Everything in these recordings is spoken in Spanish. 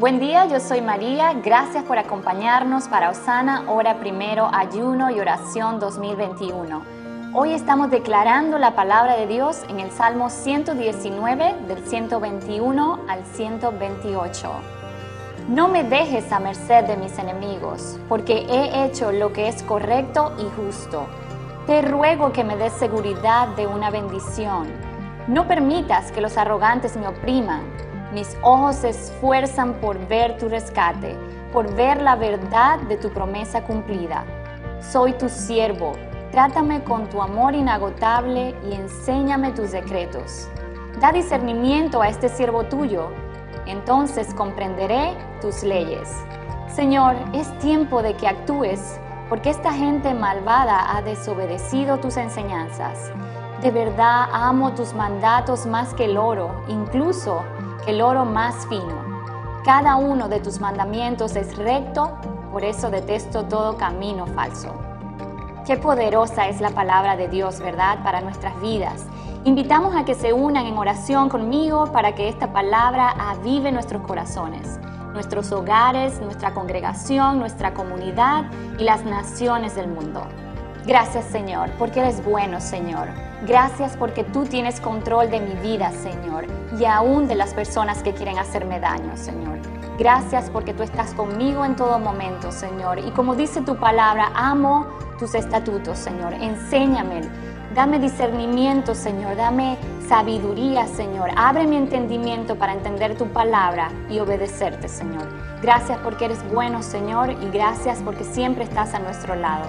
Buen día, yo soy María. Gracias por acompañarnos para Osana, Hora Primero, Ayuno y Oración 2021. Hoy estamos declarando la palabra de Dios en el Salmo 119 del 121 al 128. No me dejes a merced de mis enemigos, porque he hecho lo que es correcto y justo. Te ruego que me des seguridad de una bendición. No permitas que los arrogantes me opriman mis ojos se esfuerzan por ver tu rescate, por ver la verdad de tu promesa cumplida. Soy tu siervo, trátame con tu amor inagotable y enséñame tus decretos. Da discernimiento a este siervo tuyo, entonces comprenderé tus leyes. Señor, es tiempo de que actúes, porque esta gente malvada ha desobedecido tus enseñanzas. De verdad amo tus mandatos más que el oro, incluso el oro más fino. Cada uno de tus mandamientos es recto, por eso detesto todo camino falso. Qué poderosa es la palabra de Dios, ¿verdad? Para nuestras vidas. Invitamos a que se unan en oración conmigo para que esta palabra avive nuestros corazones, nuestros hogares, nuestra congregación, nuestra comunidad y las naciones del mundo. Gracias Señor, porque eres bueno Señor. Gracias porque tú tienes control de mi vida Señor y aún de las personas que quieren hacerme daño Señor. Gracias porque tú estás conmigo en todo momento Señor. Y como dice tu palabra, amo tus estatutos Señor. Enséñame. Dame discernimiento Señor. Dame sabiduría Señor. Abre mi entendimiento para entender tu palabra y obedecerte Señor. Gracias porque eres bueno Señor y gracias porque siempre estás a nuestro lado.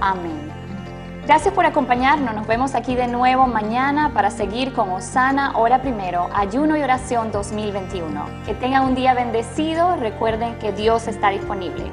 Amén. Gracias por acompañarnos. Nos vemos aquí de nuevo mañana para seguir con Osana Hora Primero, Ayuno y Oración 2021. Que tengan un día bendecido. Recuerden que Dios está disponible.